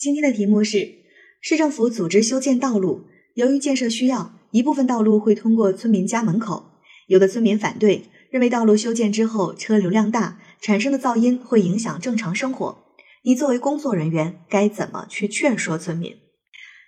今天的题目是：市政府组织修建道路，由于建设需要，一部分道路会通过村民家门口，有的村民反对，认为道路修建之后车流量大，产生的噪音会影响正常生活。你作为工作人员，该怎么去劝说村民？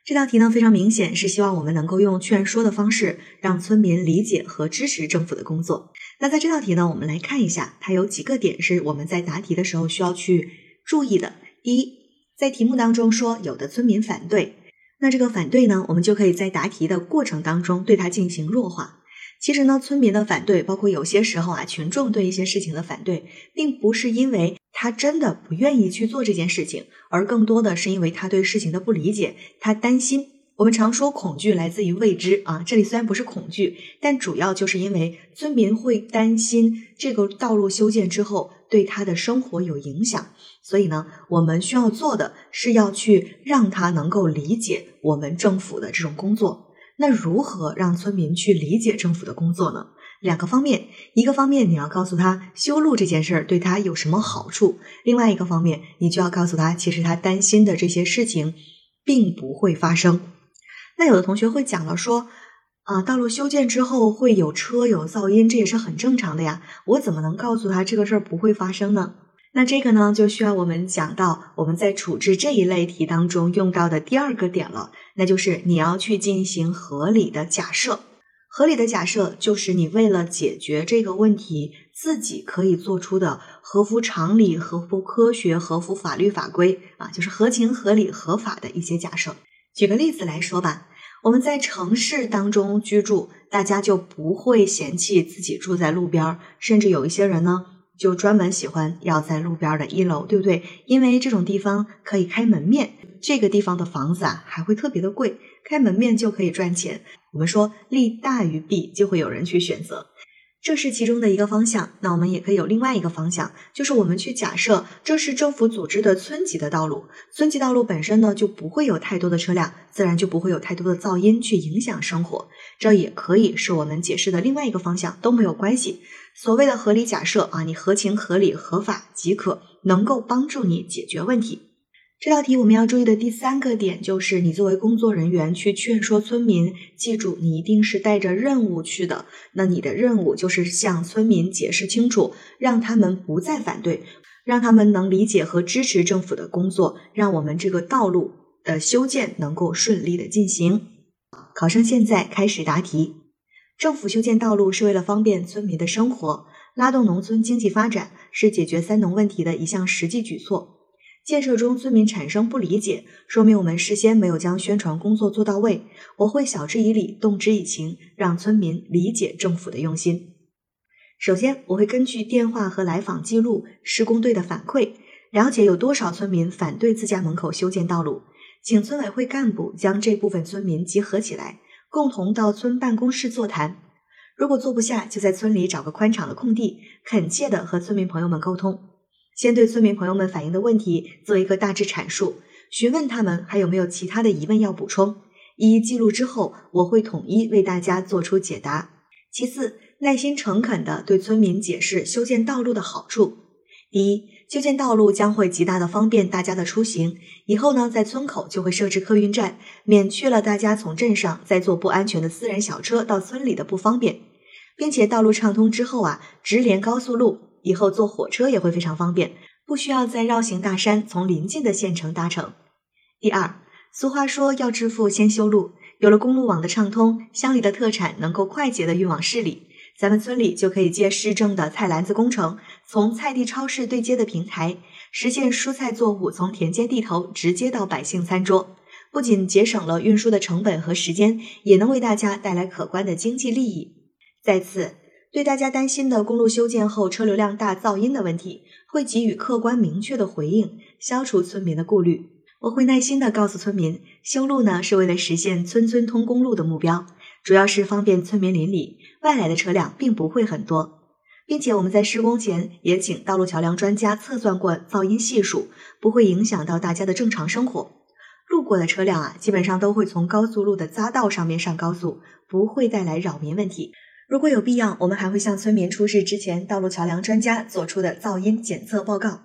这道题呢非常明显，是希望我们能够用劝说的方式，让村民理解和支持政府的工作。那在这道题呢，我们来看一下，它有几个点是我们在答题的时候需要去注意的。第一。在题目当中说有的村民反对，那这个反对呢，我们就可以在答题的过程当中对它进行弱化。其实呢，村民的反对，包括有些时候啊，群众对一些事情的反对，并不是因为他真的不愿意去做这件事情，而更多的是因为他对事情的不理解，他担心。我们常说恐惧来自于未知啊，这里虽然不是恐惧，但主要就是因为村民会担心这个道路修建之后对他的生活有影响，所以呢，我们需要做的是要去让他能够理解我们政府的这种工作。那如何让村民去理解政府的工作呢？两个方面，一个方面你要告诉他修路这件事儿对他有什么好处，另外一个方面你就要告诉他，其实他担心的这些事情并不会发生。那有的同学会讲了说，啊，道路修建之后会有车有噪音，这也是很正常的呀。我怎么能告诉他这个事儿不会发生呢？那这个呢，就需要我们讲到我们在处置这一类题当中用到的第二个点了，那就是你要去进行合理的假设。合理的假设就是你为了解决这个问题，自己可以做出的合乎常理、合乎科学、合乎法律法规啊，就是合情合理、合法的一些假设。举个例子来说吧。我们在城市当中居住，大家就不会嫌弃自己住在路边儿，甚至有一些人呢，就专门喜欢要在路边的一楼，对不对？因为这种地方可以开门面，这个地方的房子啊还会特别的贵，开门面就可以赚钱。我们说利大于弊，就会有人去选择。这是其中的一个方向，那我们也可以有另外一个方向，就是我们去假设这是政府组织的村级的道路，村级道路本身呢就不会有太多的车辆，自然就不会有太多的噪音去影响生活。这也可以是我们解释的另外一个方向，都没有关系。所谓的合理假设啊，你合情合理合法即可，能够帮助你解决问题。这道题我们要注意的第三个点就是，你作为工作人员去劝说村民，记住你一定是带着任务去的。那你的任务就是向村民解释清楚，让他们不再反对，让他们能理解和支持政府的工作，让我们这个道路的修建能够顺利的进行。考生现在开始答题。政府修建道路是为了方便村民的生活，拉动农村经济发展，是解决三农问题的一项实际举措。建设中村民产生不理解，说明我们事先没有将宣传工作做到位。我会晓之以理，动之以情，让村民理解政府的用心。首先，我会根据电话和来访记录、施工队的反馈，了解有多少村民反对自家门口修建道路，请村委会干部将这部分村民集合起来，共同到村办公室座谈。如果坐不下，就在村里找个宽敞的空地，恳切地和村民朋友们沟通。先对村民朋友们反映的问题做一个大致阐述，询问他们还有没有其他的疑问要补充，一一记录之后，我会统一为大家做出解答。其次，耐心诚恳地对村民解释修建道路的好处。第一，修建道路将会极大的方便大家的出行，以后呢，在村口就会设置客运站，免去了大家从镇上再坐不安全的私人小车到村里的不方便，并且道路畅通之后啊，直连高速路。以后坐火车也会非常方便，不需要再绕行大山，从邻近的县城搭乘。第二，俗话说要致富先修路，有了公路网的畅通，乡里的特产能够快捷的运往市里，咱们村里就可以借市政的菜篮子工程，从菜地超市对接的平台，实现蔬菜作物从田间地头直接到百姓餐桌，不仅节省了运输的成本和时间，也能为大家带来可观的经济利益。再次。对大家担心的公路修建后车流量大、噪音的问题，会给予客观明确的回应，消除村民的顾虑。我会耐心的告诉村民，修路呢是为了实现村村通公路的目标，主要是方便村民邻里，外来的车辆并不会很多，并且我们在施工前也请道路桥梁专家测算过噪音系数，不会影响到大家的正常生活。路过的车辆啊，基本上都会从高速路的匝道上面上高速，不会带来扰民问题。如果有必要，我们还会向村民出示之前道路桥梁专家做出的噪音检测报告。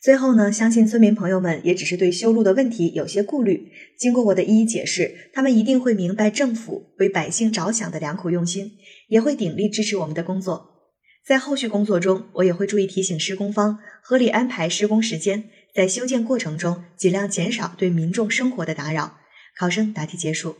最后呢，相信村民朋友们也只是对修路的问题有些顾虑，经过我的一一解释，他们一定会明白政府为百姓着想的良苦用心，也会鼎力支持我们的工作。在后续工作中，我也会注意提醒施工方合理安排施工时间，在修建过程中尽量减少对民众生活的打扰。考生答题结束。